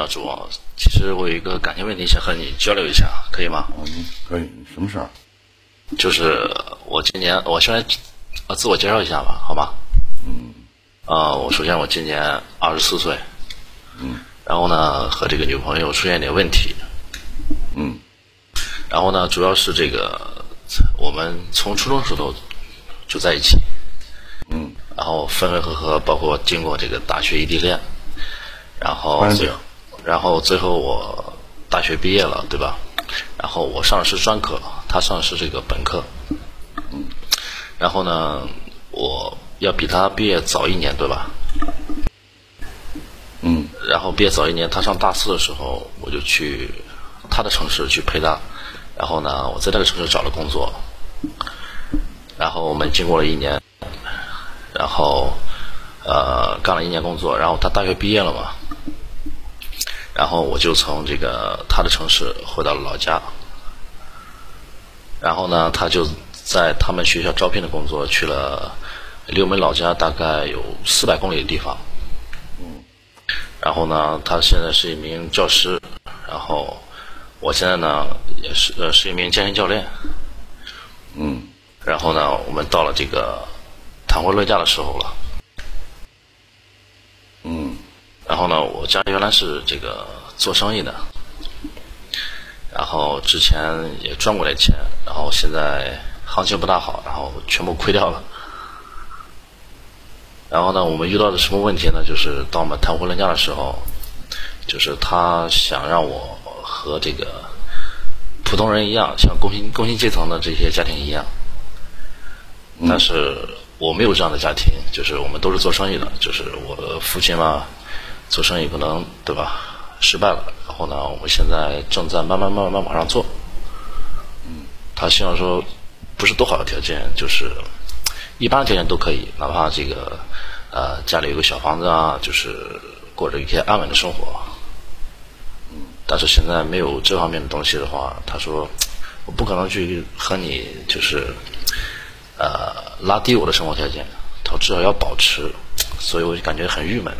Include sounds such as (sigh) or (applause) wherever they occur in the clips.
你好，主。其实我有一个感情问题想和你交流一下，可以吗？嗯，可以。什么事儿？就是我今年，我先来呃自我介绍一下吧，好吗？嗯。啊，我首先我今年二十四岁。嗯。然后呢，和这个女朋友出现点问题。嗯。然后呢，主要是这个我们从初中时候就在一起。嗯。然后分分合合，包括经过这个大学异地恋。然后最，然后最后我大学毕业了，对吧？然后我上的是专科，他上的是这个本科。嗯。然后呢，我要比他毕业早一年，对吧？嗯。然后毕业早一年，他上大四的时候，我就去他的城市去陪他。然后呢，我在那个城市找了工作。然后我们经过了一年，然后呃干了一年工作，然后他大学毕业了嘛。然后我就从这个他的城市回到了老家，然后呢，他就在他们学校招聘的工作去了离我们老家大概有四百公里的地方。嗯。然后呢，他现在是一名教师，然后我现在呢也是呃是一名健身教练。嗯。然后呢，我们到了这个谈婚论嫁的时候了。嗯。然后呢，我家原来是这个做生意的，然后之前也赚过点钱，然后现在行情不大好，然后全部亏掉了。然后呢，我们遇到的什么问题呢？就是当我们谈婚论嫁的时候，就是他想让我和这个普通人一样，像工薪工薪阶层的这些家庭一样，但是我没有这样的家庭，就是我们都是做生意的，就是我的父亲嘛。做生意可能对吧？失败了，然后呢，我们现在正在慢慢、慢慢往上做。嗯，他希望说，不是多好的条件，就是一般的条件都可以，哪怕这个呃家里有个小房子啊，就是过着一些安稳的生活。嗯，但是现在没有这方面的东西的话，他说我不可能去和你就是呃拉低我的生活条件，他至少要保持，所以我就感觉很郁闷。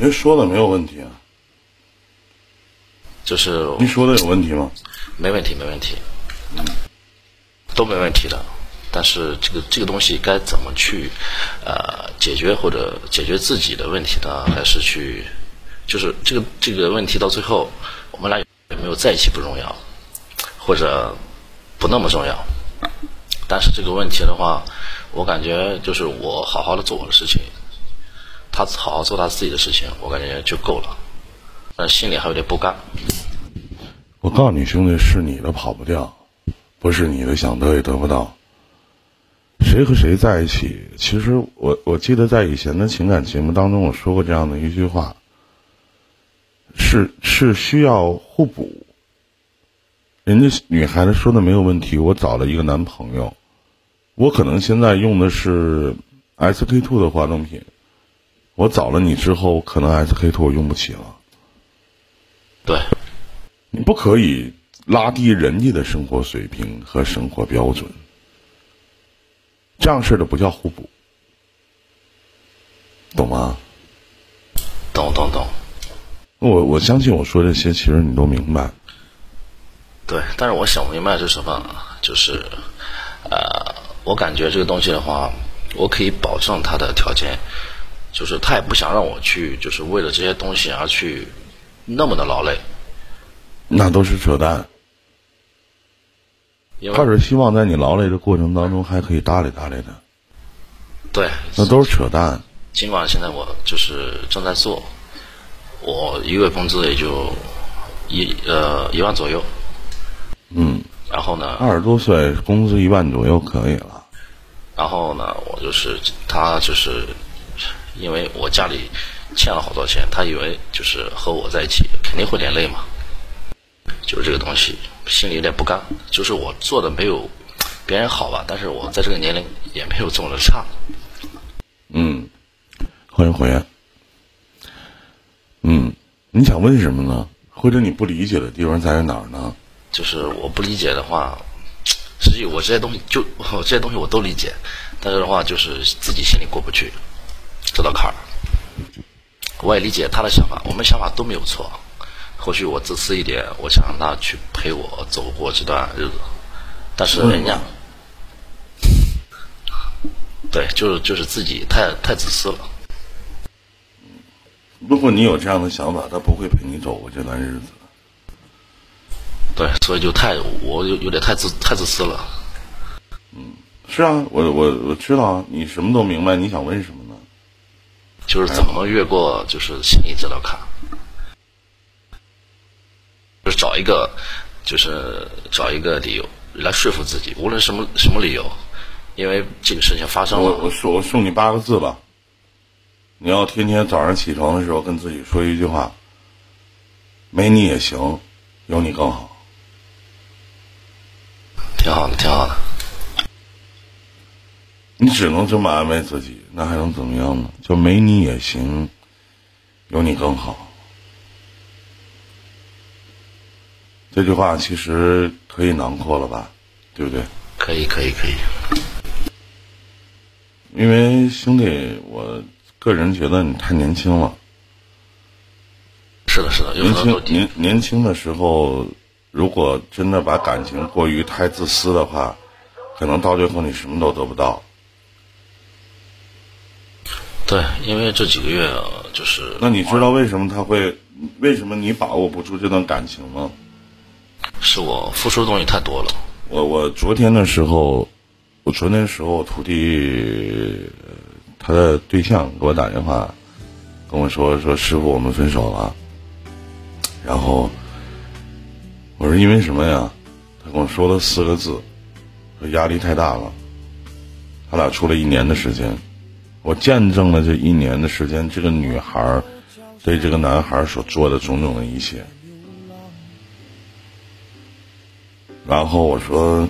您说的没有问题啊，就是您说的有问题吗？没问题，没问题，嗯，都没问题的。但是这个这个东西该怎么去呃解决或者解决自己的问题呢？还是去就是这个这个问题到最后我们俩有没有在一起不重要，或者不那么重要。但是这个问题的话，我感觉就是我好好的做我的事情。他好好做他自己的事情，我感觉就够了，但心里还有点不甘。我告诉你，兄弟，是你的跑不掉，不是你的想得也得不到。谁和谁在一起？其实我我记得在以前的情感节目当中，我说过这样的一句话：是是需要互补。人家女孩子说的没有问题。我找了一个男朋友，我可能现在用的是 SK two 的化妆品。我找了你之后，可能 SK two 我用不起了。对，你不可以拉低人家的生活水平和生活标准，这样式的不叫互补，懂吗？懂懂懂。我我相信我说这些，其实你都明白。对，但是我想不明白是什么，就是呃，我感觉这个东西的话，我可以保证它的条件。就是他也不想让我去，就是为了这些东西而去那么的劳累，那都是扯淡。他是希望在你劳累的过程当中还可以搭理搭理的，对，那都是扯淡。尽管现在我就是正在做，我一个月工资也就一呃一万左右，嗯，然后呢，二十多岁工资一万左右可以了，然后呢，我就是他就是。因为我家里欠了好多钱，他以为就是和我在一起肯定会连累嘛，就是这个东西，心里有点不甘。就是我做的没有别人好吧，但是我在这个年龄也没有这么的差。嗯，欢迎回来。嗯，你想问什么呢？或者你不理解的地方在于哪儿呢？就是我不理解的话，实际我这些东西就我 (laughs) 这些东西我都理解，但是的话就是自己心里过不去。这道坎儿，我也理解他的想法，我们想法都没有错。或许我自私一点，我想让他去陪我走过这段日子，但是人家，(laughs) 对，就是就是自己太太自私了。如果你有这样的想法，他不会陪你走过这段日子。对，所以就太我有有点太自太自私了。嗯，是啊，我我我知道啊你什么都明白，你想问什么呢？就是怎么越过就是心理治疗坎？就是找一个，就是找一个理由来说服自己，无论什么什么理由，因为这个事情发生了。我我说我送你八个字吧，你要天天早上起床的时候跟自己说一句话：没你也行，有你更好。挺好的，挺好的。你只能这么安慰自己，那还能怎么样呢？就没你也行，有你更好。这句话其实可以囊括了吧，对不对？可以，可以，可以。因为兄弟，我个人觉得你太年轻了。是的，是的。年轻年年轻的时候，如果真的把感情过于太自私的话，可能到最后你什么都得不到。对，因为这几个月就是……那你知道为什么他会？为什么你把握不住这段感情吗？是我付出的东西太多了。我我昨天的时候，我昨天的时候，我徒弟他的对象给我打电话，跟我说说师傅我们分手了。然后我说因为什么呀？他跟我说了四个字，说压力太大了。他俩处了一年的时间，我见证了这一年的时间，这个女孩对这个男孩所做的种种的一切。然后我说：“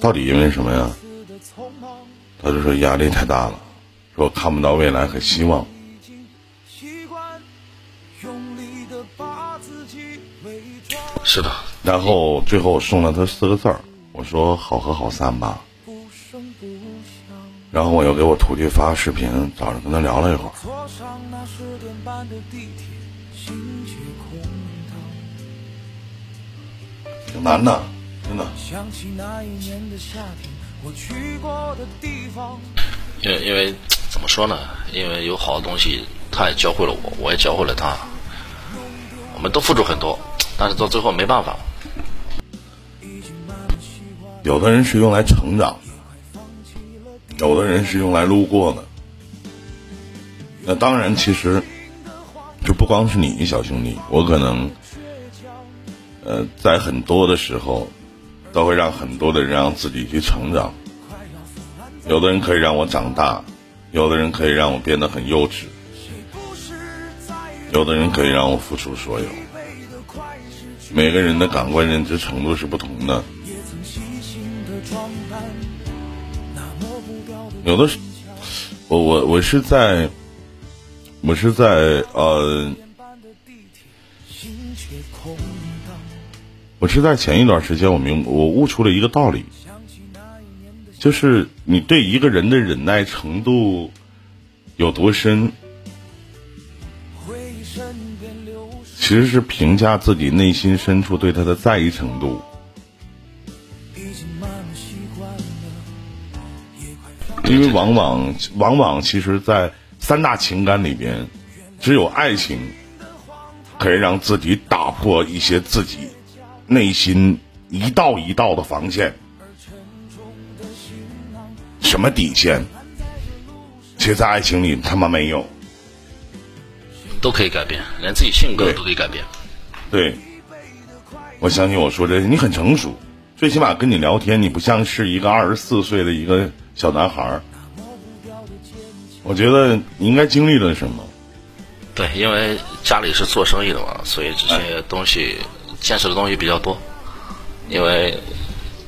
到底因为什么呀？”他就说压力太大了，说看不到未来和希望。是的。然后最后送了他四个字儿，我说：“好合好散吧。”然后我又给我徒弟发视频，早上跟他聊了一会儿。挺难的，真的。因为因为怎么说呢？因为有好的东西，他也教会了我，我也教会了他。我们都付出很多，但是到最后没办法。有的人是用来成长的，有的人是用来路过的。那当然，其实就不光是你，小兄弟，我可能。呃，在很多的时候，都会让很多的人让自己去成长。有的人可以让我长大，有的人可以让我变得很幼稚，有的人可以让我付出所有。每个人的感官认知程度是不同的。有的是，我我我是在，我是在呃。我是在前一段时间，我明我悟出了一个道理，就是你对一个人的忍耐程度有多深，其实是评价自己内心深处对他的在意程度。因为往往往往，其实，在三大情感里边，只有爱情可以让自己打破一些自己。内心一道一道的防线，什么底线？其实，在爱情里他妈没有，都可以改变，连自己性格都可以改变。对，我相信我说这，你很成熟，最起码跟你聊天，你不像是一个二十四岁的一个小男孩儿。我觉得你应该经历了什么？对，因为家里是做生意的嘛，所以这些东西。见识的东西比较多，因为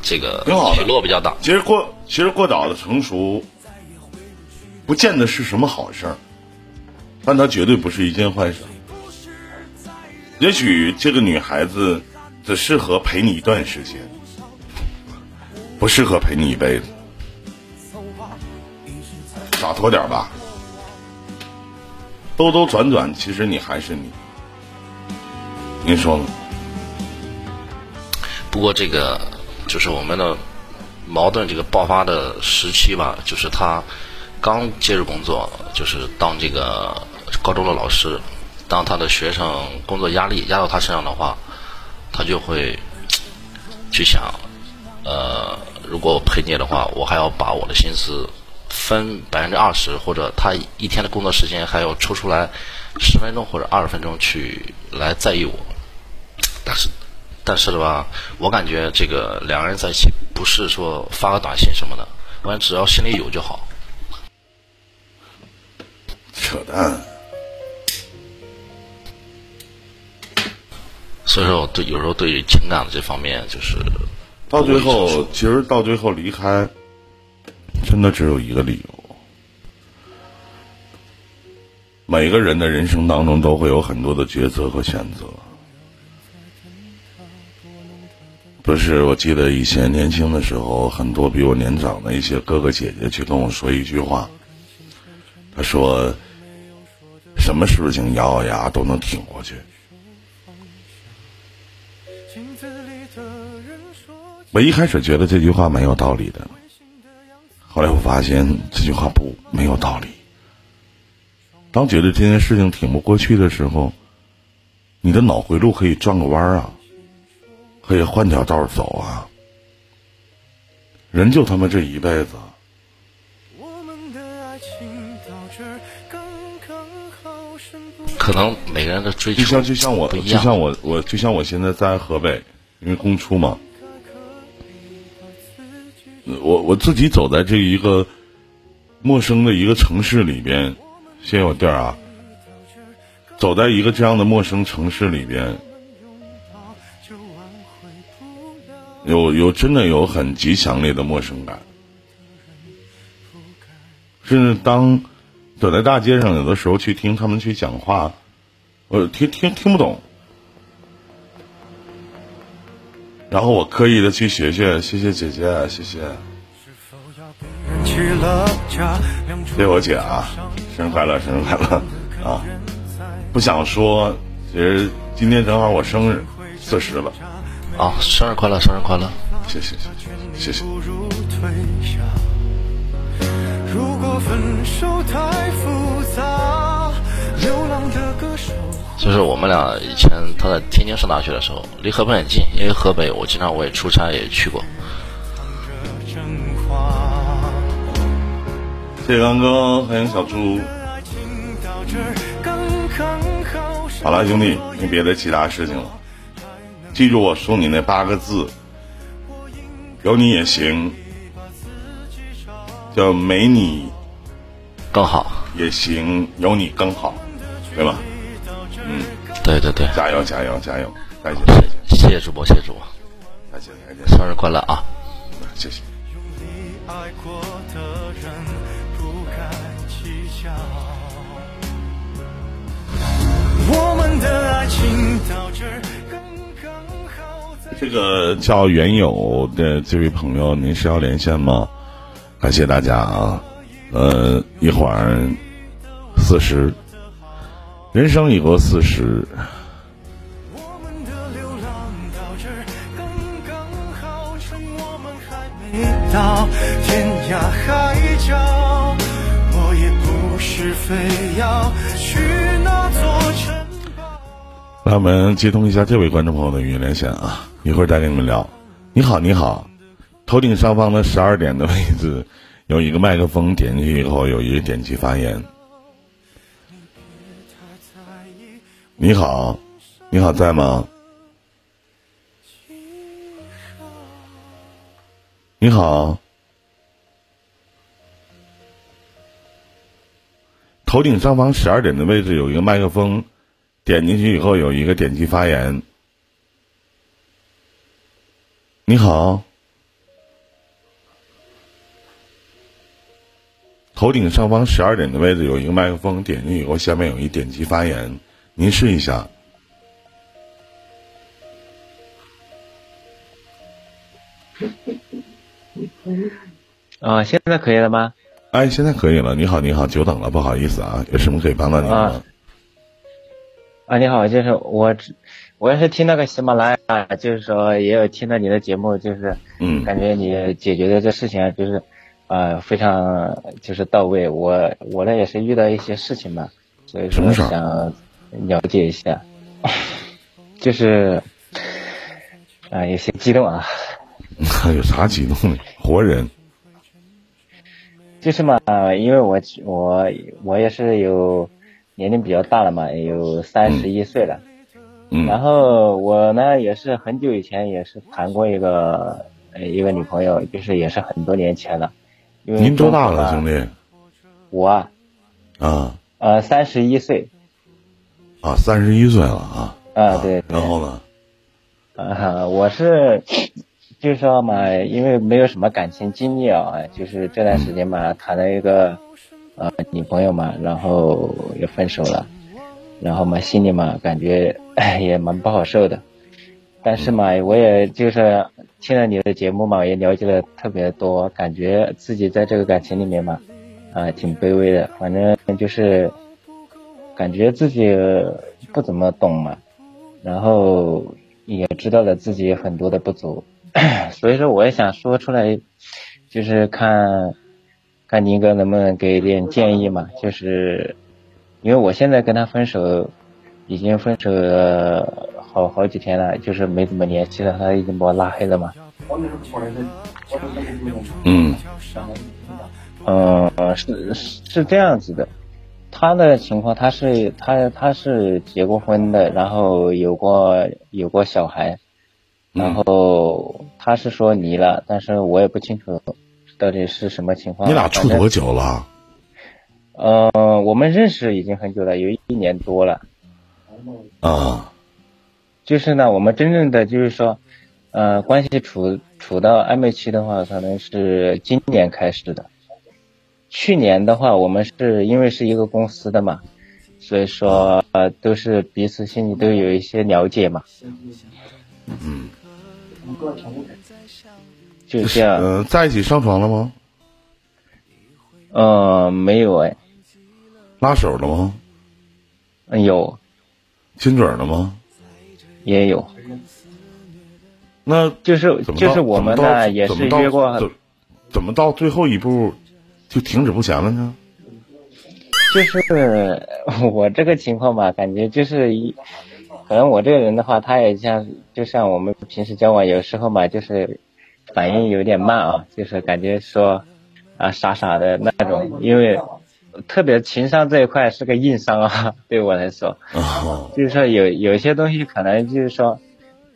这个起落比较大。其实过其实过早的成熟，不见得是什么好事儿，但它绝对不是一件坏事。也许这个女孩子只适合陪你一段时间，不适合陪你一辈子。洒脱点吧。兜兜转转，其实你还是你。您说呢？不过这个就是我们的矛盾这个爆发的时期吧，就是他刚接入工作，就是当这个高中的老师，当他的学生工作压力压到他身上的话，他就会去想，呃，如果我陪你的话，我还要把我的心思分百分之二十，或者他一天的工作时间还要抽出来十分钟或者二十分钟去来在意我。但是，但是的吧，我感觉这个两个人在一起，不是说发个短信什么的，完只要心里有就好。扯淡。所以说，我对有时候对于情感的这方面，就是到最后，其实到最后离开，真的只有一个理由。每个人的人生当中都会有很多的抉择和选择。不是，我记得以前年轻的时候，很多比我年长的一些哥哥姐姐去跟我说一句话。他说：“什么事情咬咬牙都能挺过去。”我一开始觉得这句话蛮有道理的，后来我发现这句话不没有道理。当觉得这件事情挺不过去的时候，你的脑回路可以转个弯儿啊。可以换条道走啊！人就他妈这一辈子。可能每个人的追求就像就像我就像我我就像我现在在河北，因为公出嘛。我我自己走在这一个陌生的一个城市里边，谢谢我弟儿啊。走在一个这样的陌生城市里边。有有真的有很极强烈的陌生感，甚至当走在大街上，有的时候去听他们去讲话，我听听听不懂，然后我刻意的去学学，谢谢姐姐，谢谢，谢谢我姐啊，生日快乐，生日快乐啊！不想说，其实今天正好我生日，四十了。啊，生日快乐，生日快乐！谢谢，谢谢，谢谢。就是我们俩以前他在天津上大学的时候，离河北很近，因为河北我经常我也出差也去过。谢谢刚哥，欢迎小猪。好了，兄弟，没别的其他事情了。记住我送你那八个字，有你也行，叫没你更好也行，有你更好，对吧？嗯，对对对，加油加油加油！感谢谢谢主播，谢谢主播，感谢感谢，生日快乐啊！谢谢。我们的爱情到这儿。这个叫原有的这位朋友，您是要连线吗？感谢大家啊！呃，一会儿四十，人生已过四十。来，我们接通一下这位观众朋友的语音连线啊！一会儿再跟你们聊。你好，你好，头顶上方的十二点的位置有一个麦克风，点进去以后有一个点击发言。你好，你好，在吗？你好，头顶上方十二点的位置有一个麦克风。点进去以后有一个点击发言。你好，头顶上方十二点的位置有一个麦克风，点进去以后下面有一点击发言，您试一下。啊，现在可以了吗？哎，现在可以了。你好，你好，久等了，不好意思啊，有什么可以帮到您吗？啊，你好，就是我，我也是听那个喜马拉雅，就是说也有听到你的节目，就是嗯，感觉你解决的这事情就是，呃，非常就是到位。我我呢也是遇到一些事情嘛，所以说想了解一下，(laughs) 就是，啊，有些激动啊。(laughs) 有啥激动的？活人。就是嘛，因为我我我也是有年龄比较大了嘛，有三十一岁了。嗯。然后我呢也是很久以前也是谈过一个一个女朋友，就是也是很多年前了。您多大了，兄弟？我。啊。呃，三十一岁。啊，三十一岁了啊。啊，对。然后呢？啊，我是。就是说嘛，因为没有什么感情经历啊，就是这段时间嘛，谈了一个呃女朋友嘛，然后也分手了，然后嘛心里嘛感觉也蛮不好受的，但是嘛我也就是听了你的节目嘛，也了解了特别多，感觉自己在这个感情里面嘛啊挺卑微的，反正就是感觉自己不怎么懂嘛，然后也知道了自己很多的不足。(clears throat) 所以说，我也想说出来，就是看，看宁哥能不能给点建议嘛？就是，因为我现在跟他分手，已经分手了好好几天了，就是没怎么联系了，他已经把我拉黑了嘛。嗯。嗯，是是这样子的，他的情况，他是他他是结过婚的，然后有过有过小孩。然后他是说离了，但是我也不清楚到底是什么情况。你俩处多久了？呃，我们认识已经很久了，有一年多了。啊。就是呢，我们真正的就是说，呃，关系处处到暧昧期的话，可能是今年开始的。去年的话，我们是因为是一个公司的嘛，所以说呃都是彼此心里都有一些了解嘛。嗯。就这样。嗯，在一起上床了吗？嗯，没有哎。拉手了吗？嗯有。亲嘴了吗？也有。那就是就是我们呢也是约过。怎么到最后一步就停止不前了呢？就是我这个情况吧，感觉就是一。可能我这个人的话，他也像，就像我们平时交往，有时候嘛，就是反应有点慢啊，就是感觉说啊傻傻的那种，因为特别情商这一块是个硬伤啊，(laughs) 对我来说，就是说有有些东西可能就是说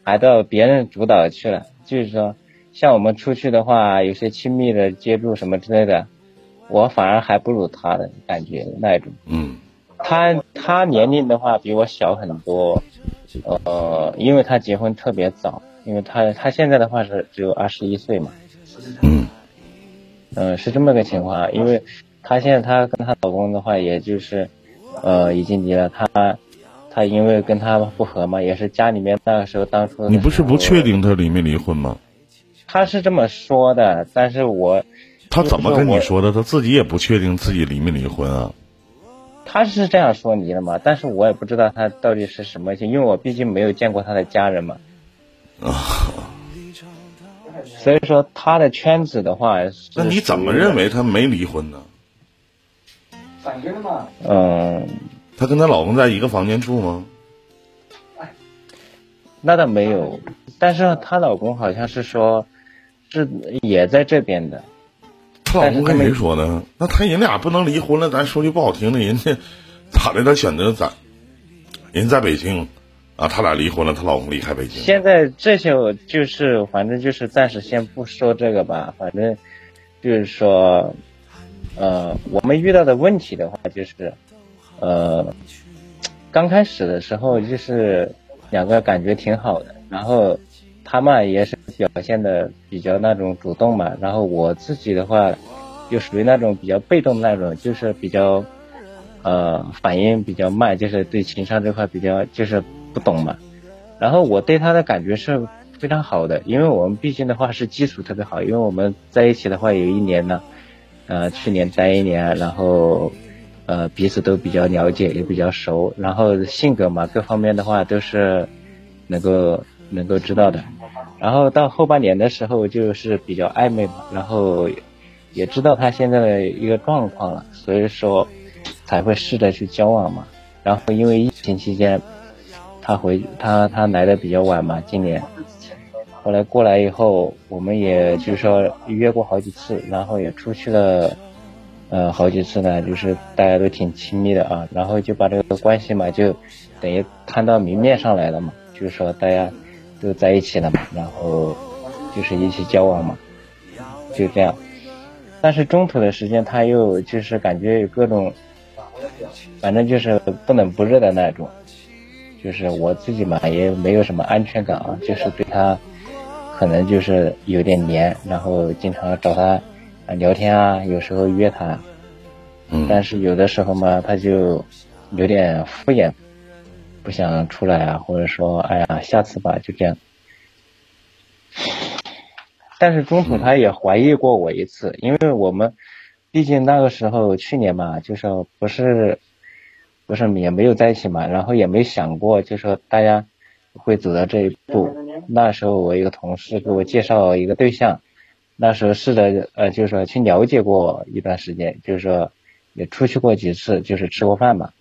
还到别人主导去了，就是说像我们出去的话，有些亲密的接触什么之类的，我反而还不如他的感觉那种。嗯。他他年龄的话比我小很多，呃，因为他结婚特别早，因为他他现在的话是只有二十一岁嘛，嗯，嗯，是这么个情况，因为他现在他跟他老公的话，也就是，呃，已经离了，他他因为跟他不和嘛，也是家里面那个时候当初你不是不确定他离没离婚吗？他是这么说的，但是我他怎么跟你说的？他自己也不确定自己离没离婚啊。他是这样说离的嘛？但是我也不知道他到底是什么情，因为我毕竟没有见过他的家人嘛。啊。所以说他的圈子的话，那你怎么认为他没离婚呢？反正嘛。嗯。她跟她老公在一个房间住吗？那倒没有，但是她老公好像是说，是也在这边的。她老公跟谁说的？那他人俩不能离婚了？咱说句不好听的，人家咋的？他选择咱人在北京啊，他俩离婚了，她老公离开北京。现在这些就是，反正就是暂时先不说这个吧。反正就是说，呃，我们遇到的问题的话，就是呃，刚开始的时候就是两个感觉挺好的，然后。他嘛也是表现的比较那种主动嘛，然后我自己的话，就属于那种比较被动的那种，就是比较，呃，反应比较慢，就是对情商这块比较就是不懂嘛。然后我对他的感觉是非常好的，因为我们毕竟的话是基础特别好，因为我们在一起的话有一年了，呃，去年待一年，然后呃，彼此都比较了解，也比较熟，然后性格嘛，各方面的话都是能够能够知道的。然后到后半年的时候，就是比较暧昧嘛，然后也知道他现在的一个状况了，所以说才会试着去交往嘛。然后因为疫情期间，他回他他来的比较晚嘛，今年，后来过来以后，我们也就是说约过好几次，然后也出去了。呃，好几次呢，就是大家都挺亲密的啊，然后就把这个关系嘛，就等于摊到明面上来了嘛，就是说大家都在一起了嘛，然后就是一起交往嘛，就这样。但是中途的时间，他又就是感觉有各种，反正就是不冷不热的那种，就是我自己嘛也没有什么安全感啊，就是对他可能就是有点黏，然后经常找他。啊，聊天啊，有时候约他，嗯，但是有的时候嘛，他就有点敷衍，不想出来啊，或者说，哎呀，下次吧，就这样。但是中途他也怀疑过我一次，因为我们毕竟那个时候去年嘛，就是不是不是也没有在一起嘛，然后也没想过，就说大家会走到这一步。那时候我一个同事给我介绍一个对象。那时候试着呃，就是说去了解过一段时间，就是说也出去过几次，就是吃过饭嘛。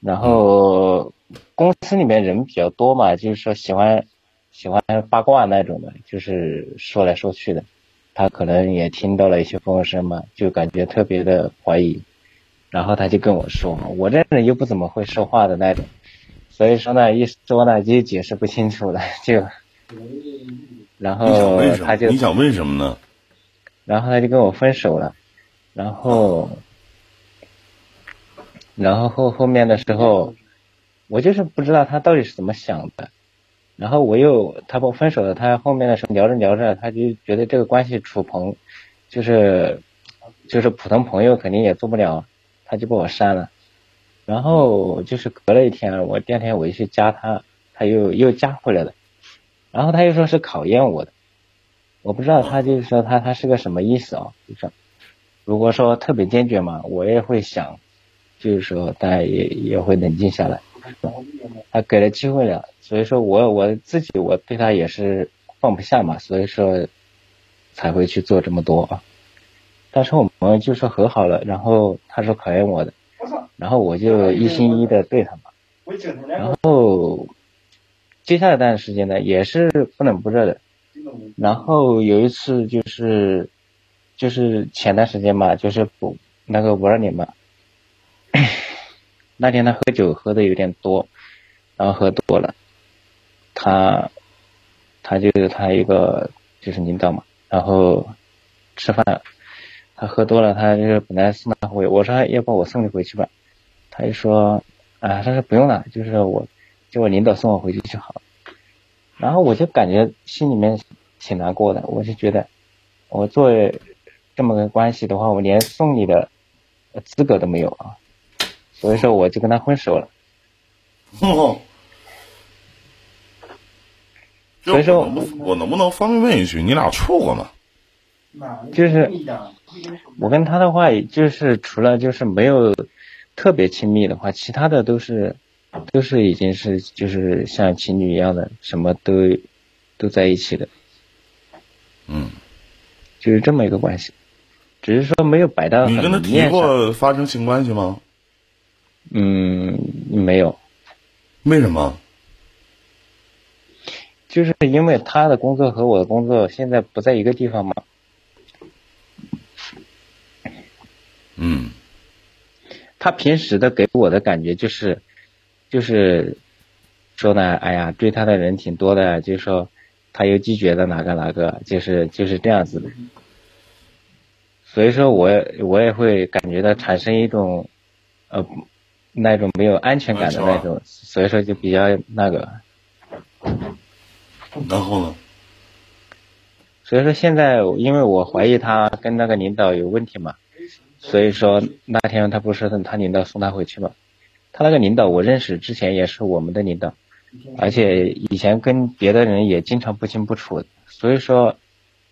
然后公司里面人比较多嘛，就是说喜欢喜欢八卦那种的，就是说来说去的。他可能也听到了一些风声嘛，就感觉特别的怀疑。然后他就跟我说，我这人又不怎么会说话的那种，所以说呢，一说呢就解释不清楚了，(laughs) 就然后他就你想问什么呢？然后他就跟我分手了，然后，然后后后面的时候，我就是不知道他到底是怎么想的，然后我又他不分手了，他后面的时候聊着聊着，他就觉得这个关系处朋，就是就是普通朋友肯定也做不了，他就把我删了，然后就是隔了一天，我第二天我就去加他，他又又加回来了，然后他又说是考验我的。我不知道他就是说他他是个什么意思啊？就是如果说特别坚决嘛，我也会想，就是说大家也也会冷静下来。他给了机会了，所以说我我自己我对他也是放不下嘛，所以说才会去做这么多啊。但是我们就说和好了，然后他说考验我的，然后我就一心一意的对他嘛。然后接下来一段时间呢，也是不冷不热的。然后有一次就是，就是前段时间嘛，就是不那个五二零嘛，那天他喝酒喝的有点多，然后喝多了，他，他就是他一个就是领导嘛，然后吃饭，他喝多了，他就是本来送他回，我说要不我送你回去吧，他就说啊，他说不用了，就是我叫我领导送我回去就好。然后我就感觉心里面挺难过的，我就觉得我做这么个关系的话，我连送你的资格都没有啊，所以说我就跟他分手了。(laughs) 哦，所以说，我能不能方便问一句，你俩处过吗？就是我跟他的话，就是除了就是没有特别亲密的话，其他的都是。都是已经是就是像情侣一样的，什么都都在一起的，嗯，就是这么一个关系，只是说没有摆到你跟他提过发生性关系吗？嗯，没有。为什么？就是因为他的工作和我的工作现在不在一个地方嘛。嗯。他平时的给我的感觉就是。就是说呢，哎呀，追他的人挺多的，就是说他又拒绝了哪个哪个，就是就是这样子的。所以说，我我也会感觉到产生一种呃那种没有安全感的那种，所以说就比较那个。然后呢？所以说现在，因为我怀疑他跟那个领导有问题嘛，所以说那天他不是他领导送他回去嘛。他那个领导我认识，之前也是我们的领导，而且以前跟别的人也经常不清不楚，所以说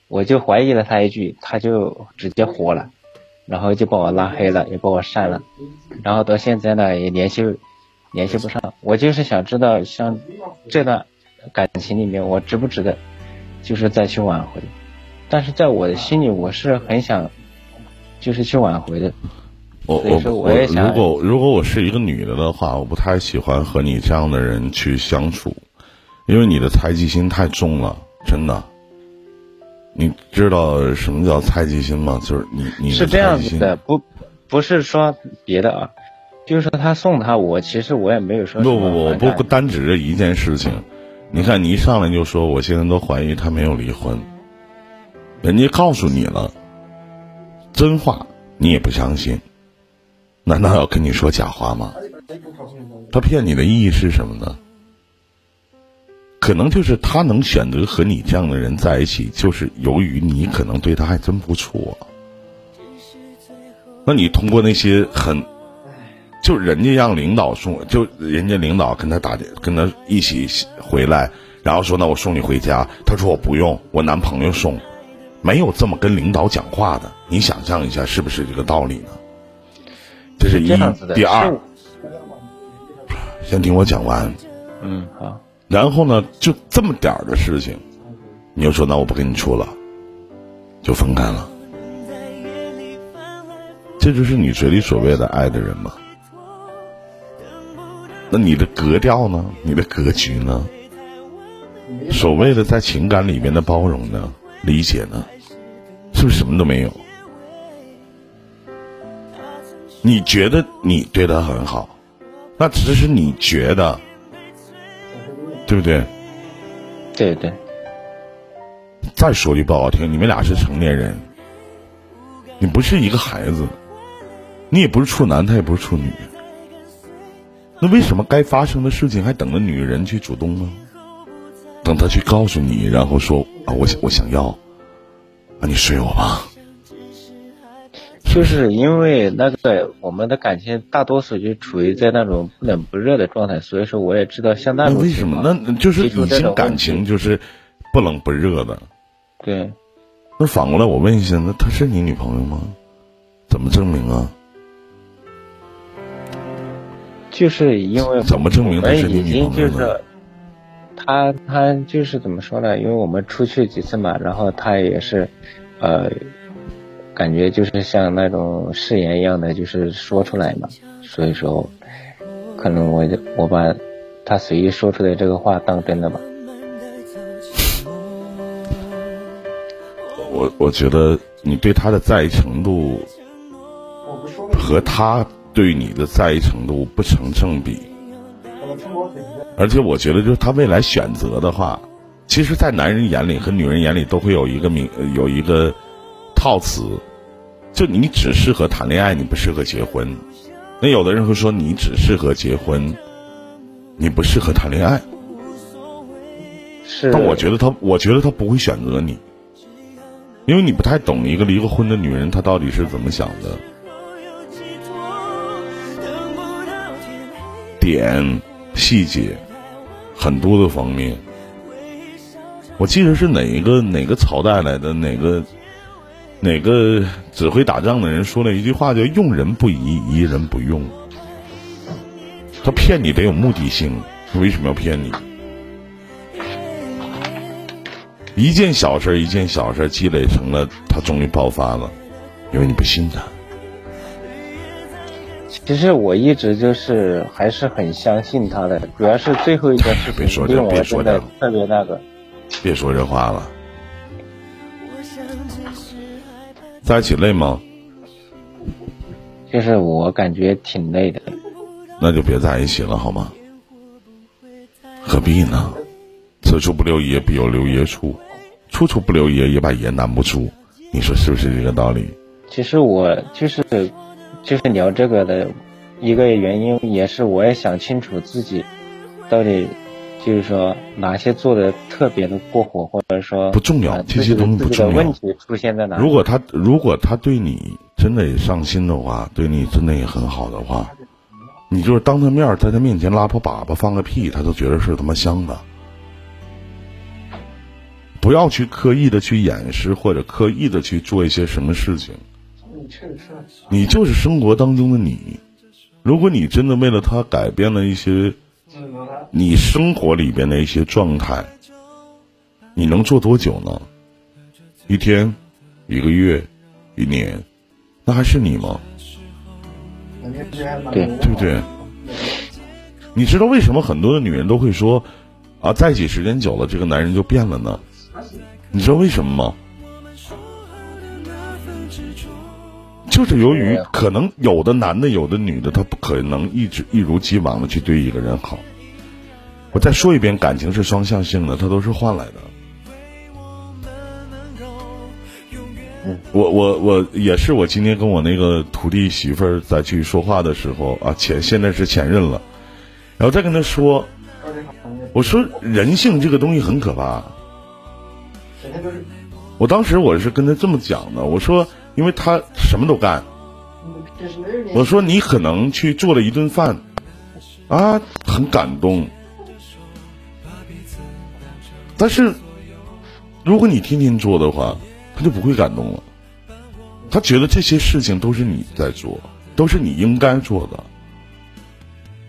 我就怀疑了他一句，他就直接火了，然后就把我拉黑了，也把我删了，然后到现在呢也联系联系不上。我就是想知道，像这段感情里面，我值不值得，就是再去挽回。但是在我的心里，我是很想，就是去挽回的。我我我也想如果如果我是一个女的的话，我不太喜欢和你这样的人去相处，因为你的猜忌心太重了，真的。你知道什么叫猜忌心吗？就是你你是这样子的，不不是说别的啊，就是说他送他，我其实我也没有说不不不不单指这一件事情。你看，你一上来就说我现在都怀疑他没有离婚，人家告诉你了，真话你也不相信，难道要跟你说假话吗？他骗你的意义是什么呢？可能就是他能选择和你这样的人在一起，就是由于你可能对他还真不错。那你通过那些很，就人家让领导送，就人家领导跟他打电，跟他一起回来，然后说那我送你回家，他说我不用，我男朋友送，没有这么跟领导讲话的。你想象一下，是不是这个道理呢？这是一。第二，先听我讲完。嗯，好，然后呢，就这么点儿的事情，你又说那我不跟你处了，就分开了。这就是你嘴里所谓的爱的人吗？那你的格调呢？你的格局呢？所谓的在情感里面的包容呢？理解呢？是不是什么都没有？你觉得你对他很好，那只是你觉得，对不对？对对，再说句不好听，你们俩是成年人，你不是一个孩子，你也不是处男，他也不是处女，那为什么该发生的事情还等着女人去主动呢？等他去告诉你，然后说啊，我想我想要，啊，你睡我吧。就是因为那个我们的感情大多数就处于在那种不冷不热的状态，所以说我也知道像那种那为什么？那就是已经感情就是不冷不热的。对，那反过来我问一下，那她是你女朋友吗？怎么证明啊？就是因为怎么证明我她是你女朋友呢？就是他他就是怎么说呢？因为我们出去几次嘛，然后他也是，呃，感觉就是像那种誓言一样的，就是说出来嘛。所以说，可能我就我把他随意说出来这个话当真的吧。我我觉得你对他的在意程度和他对你的在意程度不成正比，而且我觉得就是他未来选择的话，其实，在男人眼里和女人眼里都会有一个名有一个套词，就你只适合谈恋爱，你不适合结婚。那有的人会说你只适合结婚，你不适合谈恋爱。是，但我觉得他，我觉得他不会选择你，因为你不太懂一个离过婚的女人她到底是怎么想的。点细节很多的方面，我记得是哪一个哪个朝代来的哪个哪个指挥打仗的人说了一句话，叫“用人不疑，疑人不用”。他骗你得有目的性，他为什么要骗你？一件小事儿一件小事儿积累成了，他终于爆发了，因为你不信他。其实我一直就是还是很相信他的，主要是最后一件事别说情令我这别说特别那个。别说这话了，在一起累吗？就是我感觉挺累的，那就别在一起了，好吗？何必呢？此处不留爷，必有留爷处；处处不留爷，也把爷难不住。你说是不是这个道理？其实我就是就是聊这个的一个原因，也是我也想清楚自己到底就是说哪些做的特别的过火，或者说不重要呃这些东西不自己的重要问题出现在哪？如果他如果他对你真的也上心的话，对你真的也很好的话，你就是当他面儿在他面前拉破粑粑放个屁，他都觉得是他妈香的。不要去刻意的去掩饰，或者刻意的去做一些什么事情，你就是生活当中的你。如果你真的为了他改变了一些你生活里边的一些状态，你能做多久呢？一天、一个月、一年，那还是你吗？对对不对？你知道为什么很多的女人都会说啊，在一起时间久了，这个男人就变了呢？你知道为什么吗？就是由于可能有的男的，有的女的，他不可能一直一如既往的去对一个人好。我再说一遍，感情是双向性的，它都是换来的。我我我也是，我今天跟我那个徒弟媳妇儿再去说话的时候啊，前现在是前任了，然后再跟他说，我说人性这个东西很可怕。我当时我是跟他这么讲的，我说，因为他什么都干，我说你可能去做了一顿饭，啊，很感动，但是如果你天天做的话，他就不会感动了。他觉得这些事情都是你在做，都是你应该做的，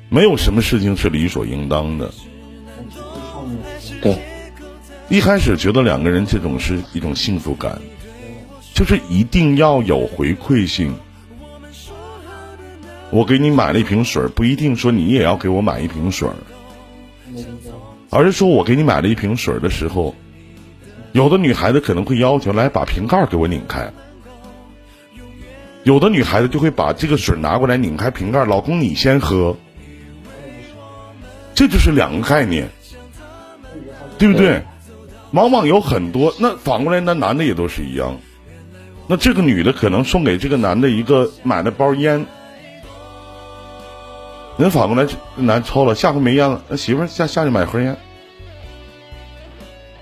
没有什么事情是理所应当的。对，一开始觉得两个人这种是一种幸福感，就是一定要有回馈性。我给你买了一瓶水，不一定说你也要给我买一瓶水，而是说我给你买了一瓶水的时候，有的女孩子可能会要求来把瓶盖给我拧开，有的女孩子就会把这个水拿过来拧开瓶盖，老公你先喝，这就是两个概念，对不对？往往有很多，那反过来那男的也都是一样，那这个女的可能送给这个男的一个买了包烟。人反过来，男抽了，下回没烟了，那媳妇儿下下去买盒烟。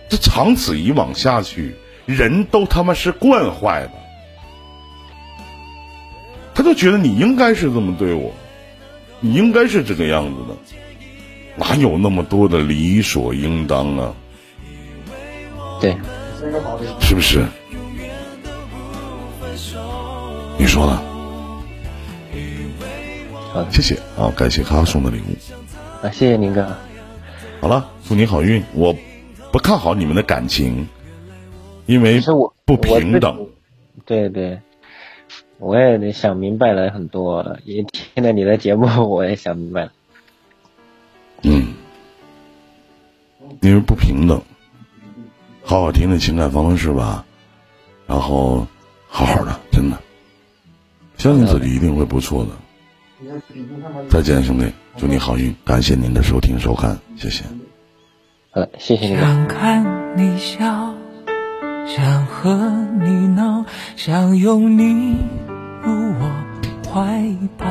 这长此以往下去，人都他妈是惯坏的。他就觉得你应该是这么对我，你应该是这个样子的，哪有那么多的理所应当啊？对，是不是？你说呢？好，谢谢啊，感谢他送的礼物。啊，谢谢宁哥。好了，祝你好运。我不看好你们的感情，因为不平等。对对，我也得想明白了很多了，也听了你的节目，我也想明白了。嗯，因为不平等。好好听的情感方式吧，然后好好的，真的，相信自己一定会不错的。再见，兄弟，祝你好运！感谢您的收听收看，谢谢。好了，谢谢你们。想看你笑，想和你闹，想拥你入我怀抱。